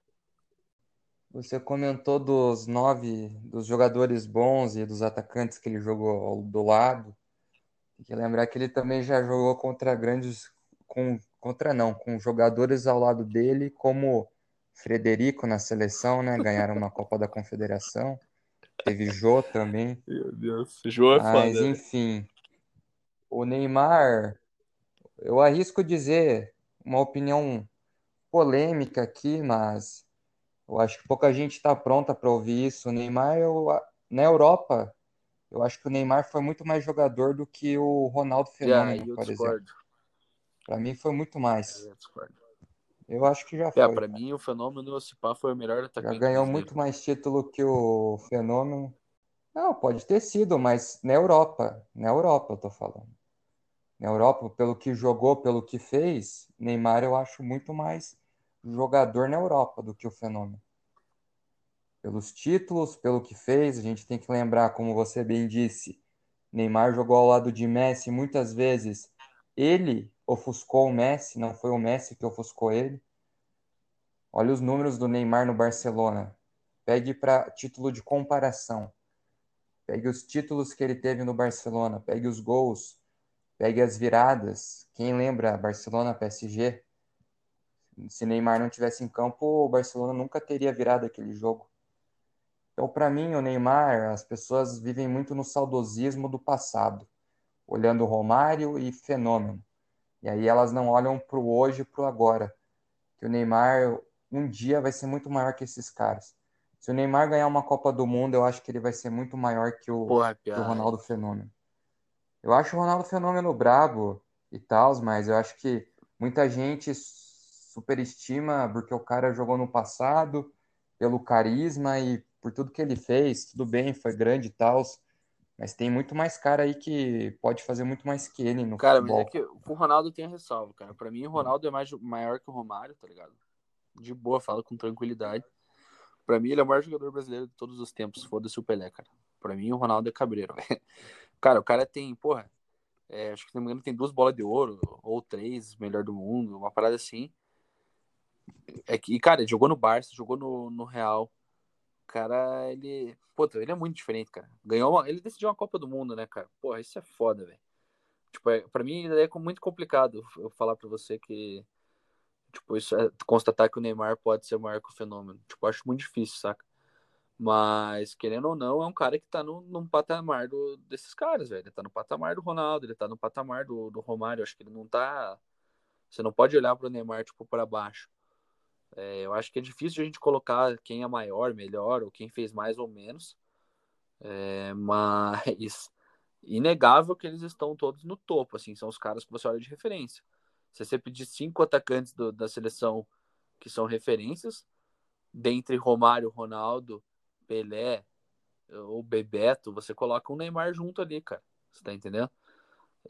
[SPEAKER 1] Você comentou dos nove, dos jogadores bons e dos atacantes que ele jogou do lado. Tem que lembrar que ele também já jogou contra grandes, com, contra não, com jogadores ao lado dele, como Frederico na seleção, né? Ganharam uma Copa da Confederação. Teve Jô também.
[SPEAKER 2] Meu Deus, Jô é
[SPEAKER 1] Mas, foda. Né? enfim, o Neymar, eu arrisco dizer uma opinião polêmica aqui, mas eu acho que pouca gente está pronta para ouvir isso. O Neymar, eu, na Europa, eu acho que o Neymar foi muito mais jogador do que o Ronaldo Fenômeno, yeah, por discordo. exemplo. Para mim foi muito mais. Eu, eu acho que já é, foi.
[SPEAKER 2] Para mim, o Fenômeno do Ocipar foi o melhor atacante.
[SPEAKER 1] Já ganhou muito mais título que o Fenômeno. Não, pode ter sido, mas na Europa. Na Europa, eu tô falando. Na Europa, pelo que jogou, pelo que fez, Neymar eu acho muito mais jogador na Europa do que o Fenômeno. Pelos títulos, pelo que fez, a gente tem que lembrar, como você bem disse, Neymar jogou ao lado de Messi muitas vezes. Ele ofuscou o Messi, não foi o Messi que ofuscou ele. Olha os números do Neymar no Barcelona. Pegue para título de comparação. Pegue os títulos que ele teve no Barcelona, pegue os gols, pegue as viradas. Quem lembra Barcelona PSG? Se Neymar não tivesse em campo, o Barcelona nunca teria virado aquele jogo. Então, para mim, o Neymar, as pessoas vivem muito no saudosismo do passado, olhando Romário e Fenômeno. E aí elas não olham para o hoje e para o agora. Que o Neymar um dia vai ser muito maior que esses caras. Se o Neymar ganhar uma Copa do Mundo, eu acho que ele vai ser muito maior que o, Porra, que o Ronaldo Fenômeno. Eu acho o Ronaldo Fenômeno brabo e tal, mas eu acho que muita gente superestima porque o cara jogou no passado, pelo carisma e por tudo que ele fez. Tudo bem, foi grande e tal, mas tem muito mais cara aí que pode fazer muito mais que ele no
[SPEAKER 2] cara,
[SPEAKER 1] futebol.
[SPEAKER 2] Cara, mas é que o Ronaldo tem a ressalva, cara. Pra mim, o Ronaldo é mais, maior que o Romário, tá ligado? De boa, falo com tranquilidade. Pra mim, ele é o maior jogador brasileiro de todos os tempos. Foda-se o Pelé, cara. Pra mim, o Ronaldo é cabreiro. cara, o cara tem, porra, é, acho que se não me engano tem duas bolas de ouro, ou três, melhor do mundo, uma parada assim. É que, cara, ele jogou no Barça, jogou no, no Real cara, ele. Pô, ele é muito diferente, cara. Ganhou uma... Ele decidiu uma Copa do Mundo, né, cara? Porra, isso é foda, velho. Tipo, é... pra mim é muito complicado eu falar pra você que. Tipo, isso é constatar que o Neymar pode ser maior que o fenômeno. Tipo, acho muito difícil, saca? Mas, querendo ou não, é um cara que tá no, num patamar do, desses caras, velho. Ele tá no patamar do Ronaldo, ele tá no patamar do, do Romário. Acho que ele não tá. Você não pode olhar pro Neymar, tipo, para baixo. É, eu acho que é difícil a gente colocar quem é maior, melhor, ou quem fez mais ou menos. É, mas inegável que eles estão todos no topo, assim, são os caras que você olha de referência. Se você pedir cinco atacantes do, da seleção que são referências, dentre Romário, Ronaldo, Pelé ou Bebeto, você coloca um Neymar junto ali, cara. Você tá entendendo?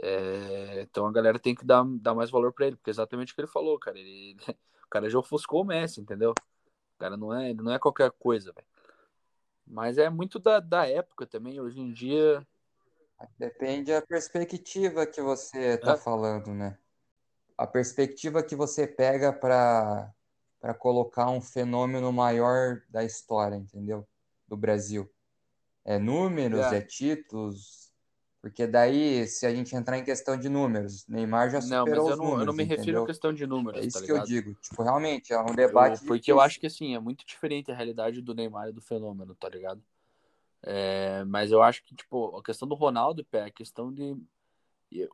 [SPEAKER 2] É, então a galera tem que dar, dar mais valor para ele, porque é exatamente o que ele falou, cara. Ele, cara já ofuscou o Messi, entendeu? O cara não é, não é qualquer coisa, velho. Mas é muito da, da época também, hoje em dia.
[SPEAKER 1] Depende da perspectiva que você tá é. falando, né? A perspectiva que você pega para para colocar um fenômeno maior da história, entendeu? Do Brasil. É números, é, é títulos, porque daí, se a gente entrar em questão de números, Neymar já superou não, mas eu não, números, eu não me refiro entendeu?
[SPEAKER 2] à questão de números.
[SPEAKER 1] É
[SPEAKER 2] isso
[SPEAKER 1] tá
[SPEAKER 2] que
[SPEAKER 1] eu digo. Tipo, realmente, é um debate.
[SPEAKER 2] Eu, porque eu acho que assim, é muito diferente a realidade do Neymar e do fenômeno, tá ligado? É, mas eu acho que, tipo, a questão do Ronaldo, pé, a questão de.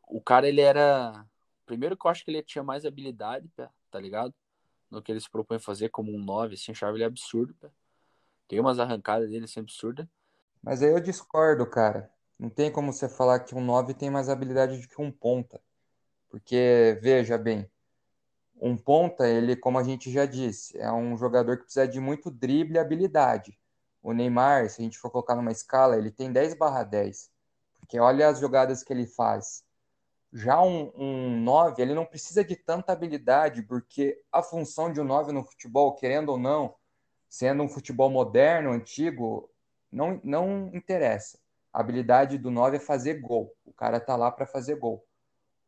[SPEAKER 2] O cara, ele era. Primeiro que eu acho que ele tinha mais habilidade, pé, tá ligado? no que ele se propõe a fazer como um 9, assim, achava ele absurdo, cara. Tem umas arrancadas dele assim absurda.
[SPEAKER 1] Mas aí eu discordo, cara. Não tem como você falar que um 9 tem mais habilidade do que um ponta. Porque, veja bem, um ponta, ele, como a gente já disse, é um jogador que precisa de muito drible e habilidade. O Neymar, se a gente for colocar numa escala, ele tem 10 barra 10. Porque olha as jogadas que ele faz. Já um, um 9, ele não precisa de tanta habilidade, porque a função de um 9 no futebol, querendo ou não, sendo um futebol moderno, antigo, não, não interessa. A habilidade do 9 é fazer gol. O cara tá lá para fazer gol.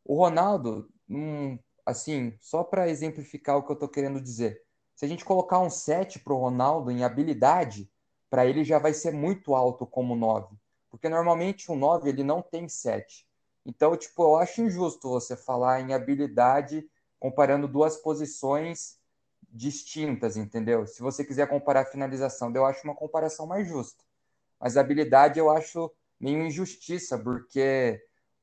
[SPEAKER 1] O Ronaldo, hum, assim, só para exemplificar o que eu tô querendo dizer. Se a gente colocar um 7 pro Ronaldo em habilidade, para ele já vai ser muito alto como 9. Porque normalmente um 9 ele não tem 7. Então, tipo, eu acho injusto você falar em habilidade comparando duas posições distintas, entendeu? Se você quiser comparar finalização, eu acho uma comparação mais justa. Mas habilidade eu acho meio injustiça, porque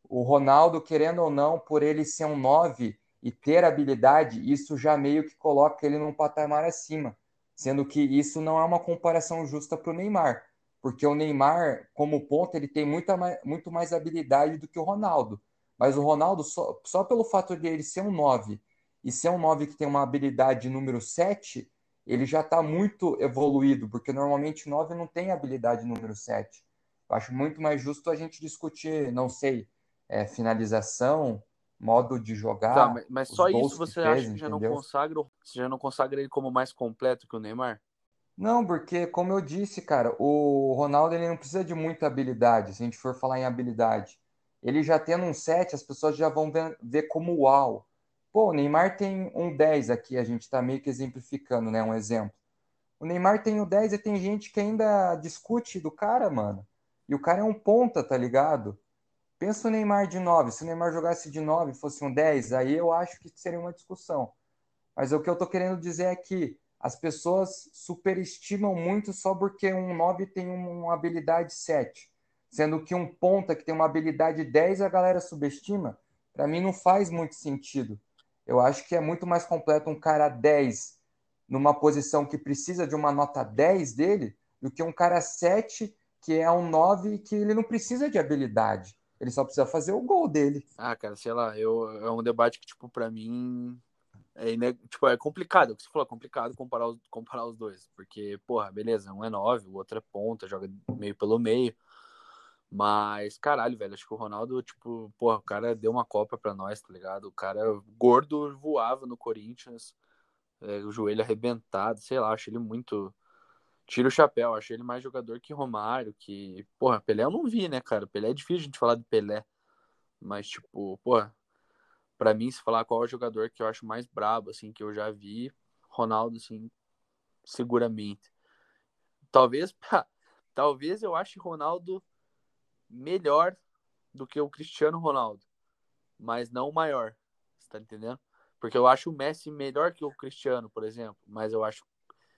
[SPEAKER 1] o Ronaldo, querendo ou não, por ele ser um 9 e ter habilidade, isso já meio que coloca ele num patamar acima. Sendo que isso não é uma comparação justa para o Neymar. Porque o Neymar, como ponto, ele tem muita mais, muito mais habilidade do que o Ronaldo. Mas o Ronaldo, só, só pelo fato de ele ser um 9 e ser um 9 que tem uma habilidade número 7, ele já está muito evoluído, porque normalmente 9 não tem habilidade número 7. Eu acho muito mais justo a gente discutir, não sei, é, finalização, modo de jogar.
[SPEAKER 2] Tá, mas, mas só isso você acha fez, que já entendeu? não consagra, você já não consagra ele como mais completo que o Neymar?
[SPEAKER 1] Não, porque como eu disse, cara, o Ronaldo ele não precisa de muita habilidade, se a gente for falar em habilidade. Ele já tendo um 7, as pessoas já vão ver, ver como uau. Pô, o Neymar tem um 10 aqui, a gente está meio que exemplificando, né? Um exemplo. O Neymar tem o 10 e tem gente que ainda discute do cara, mano. E o cara é um ponta, tá ligado? Pensa o Neymar de 9. Se o Neymar jogasse de 9 fosse um 10, aí eu acho que seria uma discussão. Mas o que eu tô querendo dizer é que as pessoas superestimam muito só porque um 9 tem uma habilidade 7. Sendo que um ponta que tem uma habilidade 10 a galera subestima. Para mim não faz muito sentido. Eu acho que é muito mais completo um cara 10 numa posição que precisa de uma nota 10 dele do que um cara 7 que é um 9 que ele não precisa de habilidade. Ele só precisa fazer o gol dele.
[SPEAKER 2] Ah, cara, sei lá, eu, é um debate que, tipo, para mim é, tipo, é complicado. O que você falou, é complicado comparar os, comparar os dois. Porque, porra, beleza, um é 9, o outro é ponta, joga meio pelo meio. Mas, caralho, velho, acho que o Ronaldo, tipo, porra, o cara deu uma Copa pra nós, tá ligado? O cara gordo voava no Corinthians, é, o joelho arrebentado, sei lá, acho ele muito. Tira o chapéu, acho ele mais jogador que Romário, que. Porra, Pelé eu não vi, né, cara? Pelé é difícil a gente falar de Pelé. Mas, tipo, porra, pra mim, se falar qual é o jogador que eu acho mais brabo, assim, que eu já vi, Ronaldo, assim, seguramente. Talvez, talvez eu ache Ronaldo melhor do que o Cristiano Ronaldo, mas não maior. Você tá entendendo? Porque eu acho o Messi melhor que o Cristiano, por exemplo, mas eu acho,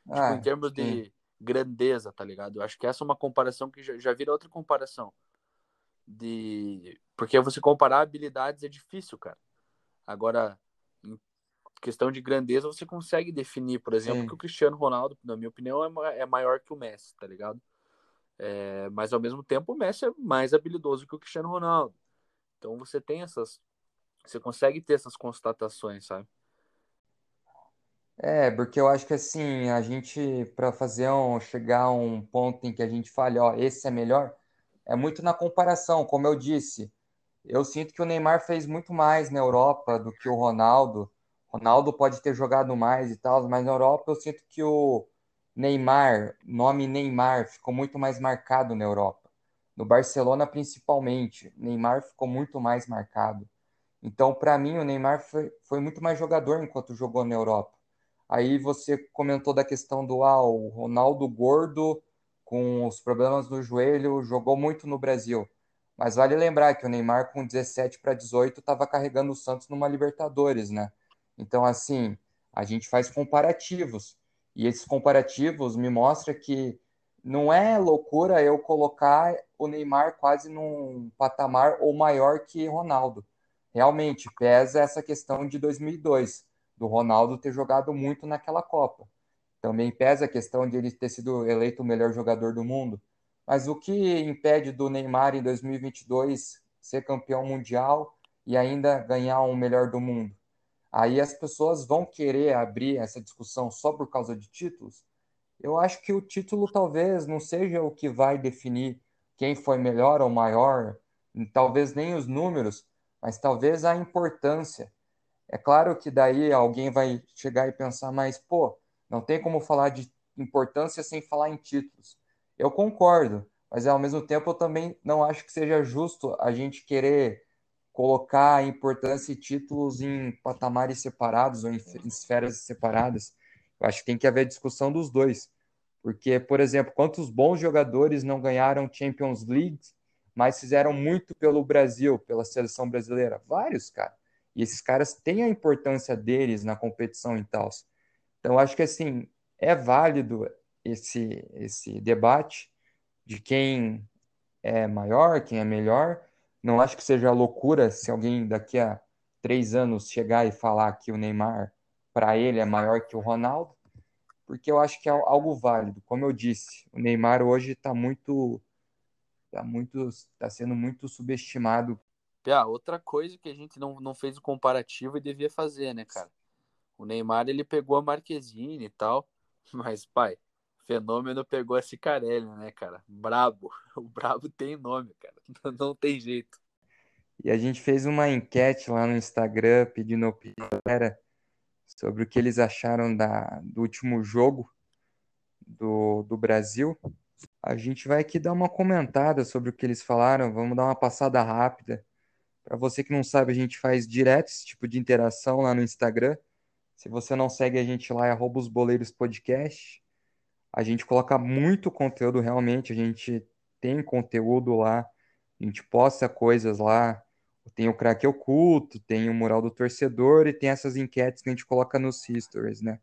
[SPEAKER 2] tipo, ah, em termos sim. de grandeza, tá ligado? Eu acho que essa é uma comparação que já, já vira outra comparação. De... Porque você comparar habilidades é difícil, cara. Agora, em questão de grandeza, você consegue definir, por exemplo, sim. que o Cristiano Ronaldo, na minha opinião, é, é maior que o Messi, tá ligado? É, mas ao mesmo tempo o Messi é mais habilidoso que o Cristiano Ronaldo. Então você tem essas. Você consegue ter essas constatações, sabe?
[SPEAKER 1] É, porque eu acho que assim, a gente, para fazer um, chegar a um ponto em que a gente fale, ó, esse é melhor, é muito na comparação, como eu disse. Eu sinto que o Neymar fez muito mais na Europa do que o Ronaldo. Ronaldo pode ter jogado mais e tal, mas na Europa eu sinto que o, Neymar, nome Neymar, ficou muito mais marcado na Europa. No Barcelona, principalmente, Neymar ficou muito mais marcado. Então, para mim, o Neymar foi, foi, muito mais jogador enquanto jogou na Europa. Aí você comentou da questão do ah, o Ronaldo gordo com os problemas no joelho jogou muito no Brasil. Mas vale lembrar que o Neymar, com 17 para 18, estava carregando o Santos numa Libertadores, né? Então, assim, a gente faz comparativos. E esses comparativos me mostram que não é loucura eu colocar o Neymar quase num patamar ou maior que Ronaldo. Realmente pesa essa questão de 2002. Do Ronaldo ter jogado muito naquela Copa. Também pesa a questão de ele ter sido eleito o melhor jogador do mundo. Mas o que impede do Neymar em 2022 ser campeão mundial e ainda ganhar um melhor do mundo? Aí as pessoas vão querer abrir essa discussão só por causa de títulos? Eu acho que o título talvez não seja o que vai definir quem foi melhor ou maior, talvez nem os números, mas talvez a importância. É claro que daí alguém vai chegar e pensar, mas pô, não tem como falar de importância sem falar em títulos. Eu concordo, mas ao mesmo tempo eu também não acho que seja justo a gente querer colocar importância e títulos em patamares separados ou em esferas separadas. Eu acho que tem que haver discussão dos dois. Porque, por exemplo, quantos bons jogadores não ganharam Champions League, mas fizeram muito pelo Brasil, pela seleção brasileira? Vários, cara. E esses caras têm a importância deles na competição e tal. Então, acho que assim, é válido esse, esse debate de quem é maior, quem é melhor. Não acho que seja loucura se alguém daqui a três anos chegar e falar que o Neymar, para ele, é maior que o Ronaldo, porque eu acho que é algo válido. Como eu disse, o Neymar hoje está muito, está muito, está sendo muito subestimado.
[SPEAKER 2] Ah, outra coisa que a gente não, não fez o comparativo e devia fazer, né, cara? O Neymar, ele pegou a Marquezine e tal, mas, pai, fenômeno pegou a Cicarelli, né, cara? Brabo. O brabo tem nome, cara. Não tem jeito.
[SPEAKER 1] E a gente fez uma enquete lá no Instagram pedindo opinião sobre o que eles acharam da, do último jogo do, do Brasil. A gente vai aqui dar uma comentada sobre o que eles falaram. Vamos dar uma passada rápida. Para você que não sabe, a gente faz direto esse tipo de interação lá no Instagram. Se você não segue a gente lá, é arroba os podcast. A gente coloca muito conteúdo realmente, a gente tem conteúdo lá, a gente posta coisas lá. Tem o craque oculto, tem o mural do torcedor e tem essas enquetes que a gente coloca nos stories, né?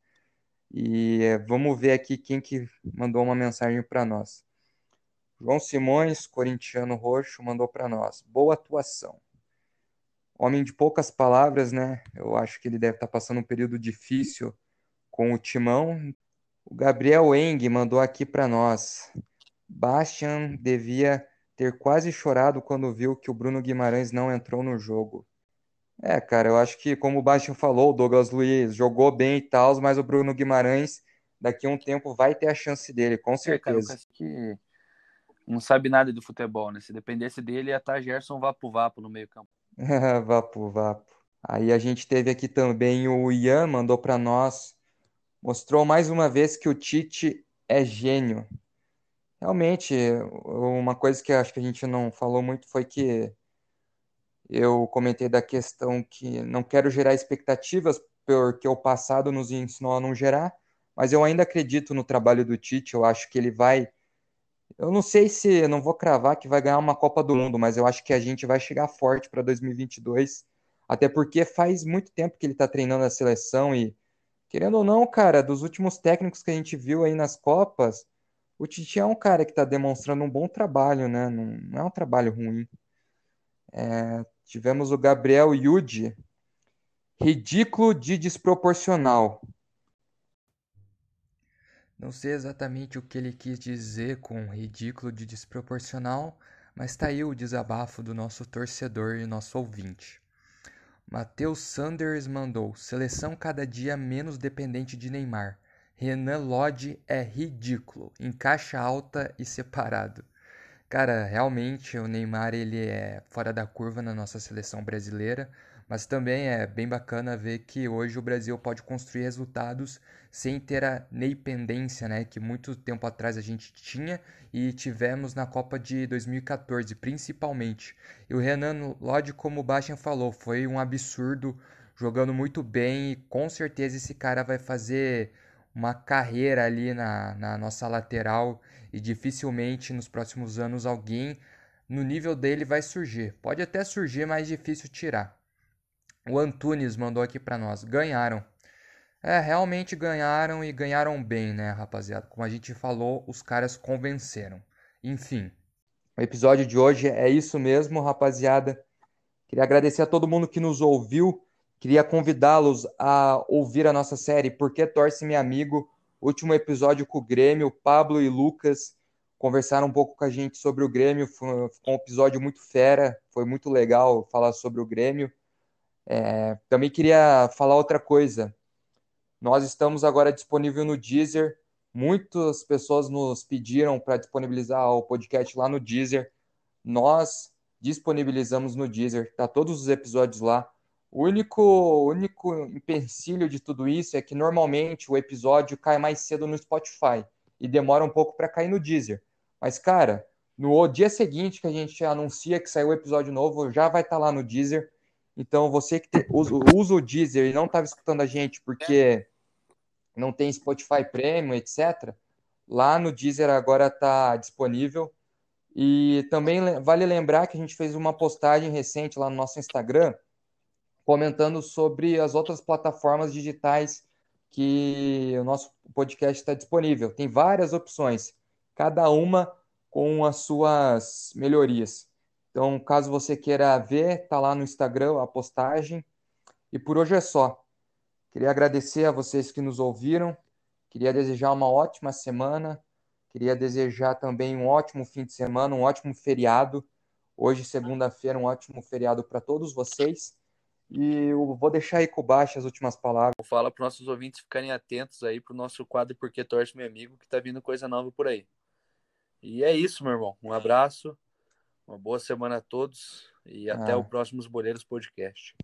[SPEAKER 1] E é, vamos ver aqui quem que mandou uma mensagem para nós. João Simões, corintiano roxo, mandou para nós. Boa atuação homem de poucas palavras, né? Eu acho que ele deve estar passando um período difícil com o timão. O Gabriel Eng mandou aqui para nós. Bastian devia ter quase chorado quando viu que o Bruno Guimarães não entrou no jogo. É, cara, eu acho que, como o Bastian falou, o Douglas Luiz jogou bem e tal, mas o Bruno Guimarães, daqui a um tempo, vai ter a chance dele, com certeza. É, cara,
[SPEAKER 2] que não sabe nada de futebol, né? Se dependesse dele, ia estar Gerson vapo-vapo no meio campo.
[SPEAKER 1] Vapo, vapo. Aí a gente teve aqui também o Ian, mandou para nós, mostrou mais uma vez que o Tite é gênio. Realmente, uma coisa que acho que a gente não falou muito foi que eu comentei da questão que não quero gerar expectativas porque o passado nos ensinou a não gerar, mas eu ainda acredito no trabalho do Tite, eu acho que ele vai eu não sei se, não vou cravar que vai ganhar uma Copa do Mundo, mas eu acho que a gente vai chegar forte para 2022, até porque faz muito tempo que ele está treinando a seleção e, querendo ou não, cara, dos últimos técnicos que a gente viu aí nas Copas, o Tite é um cara que está demonstrando um bom trabalho, né? Não, não é um trabalho ruim. É, tivemos o Gabriel Yudi, ridículo de desproporcional. Não sei exatamente o que ele quis dizer com ridículo de desproporcional, mas tá aí o desabafo do nosso torcedor e nosso ouvinte. Matheus Sanders mandou: seleção cada dia menos dependente de Neymar. Renan Lodge é ridículo, em caixa alta e separado. Cara, realmente o Neymar ele é fora da curva na nossa seleção brasileira. Mas também é bem bacana ver que hoje o Brasil pode construir resultados sem ter a neipendência, né, que muito tempo atrás a gente tinha e tivemos na Copa de 2014, principalmente. E o Renan Lodge, como o Bastian falou, foi um absurdo, jogando muito bem e com certeza esse cara vai fazer uma carreira ali na, na nossa lateral e dificilmente nos próximos anos alguém no nível dele vai surgir. Pode até surgir, mas difícil tirar. O Antunes mandou aqui para nós. Ganharam. É, realmente ganharam e ganharam bem, né, rapaziada? Como a gente falou, os caras convenceram. Enfim. O episódio de hoje é isso mesmo, rapaziada. Queria agradecer a todo mundo que nos ouviu, Queria convidá-los a ouvir a nossa série Por que Torce Meu Amigo? Último episódio com o Grêmio, Pablo e Lucas conversaram um pouco com a gente sobre o Grêmio. Foi um episódio muito fera, foi muito legal falar sobre o Grêmio. É, também queria falar outra coisa. Nós estamos agora disponível no Deezer. Muitas pessoas nos pediram para disponibilizar o podcast lá no Deezer. Nós disponibilizamos no Deezer, tá todos os episódios lá. O único, único empecilho de tudo isso é que normalmente o episódio cai mais cedo no Spotify e demora um pouco para cair no Deezer. Mas, cara, no dia seguinte que a gente anuncia que saiu o episódio novo, já vai estar tá lá no Deezer. Então, você que te, usa, usa, o Deezer e não estava escutando a gente porque não tem Spotify Premium, etc., lá no Deezer agora está disponível. E também vale lembrar que a gente fez uma postagem recente lá no nosso Instagram comentando sobre as outras plataformas digitais que o nosso podcast está disponível. Tem várias opções, cada uma com as suas melhorias. Então, caso você queira ver, tá lá no Instagram a postagem. E por hoje é só. Queria agradecer a vocês que nos ouviram. Queria desejar uma ótima semana. Queria desejar também um ótimo fim de semana, um ótimo feriado. Hoje, segunda-feira, um ótimo feriado para todos vocês. E eu vou deixar aí com Baixo as últimas palavras.
[SPEAKER 2] Fala para os nossos ouvintes ficarem atentos aí para o nosso quadro Porque Torce Meu Amigo, que está vindo coisa nova por aí. E é isso, meu irmão. Um abraço. Uma boa semana a todos e até ah. o próximo Boleiros Podcast.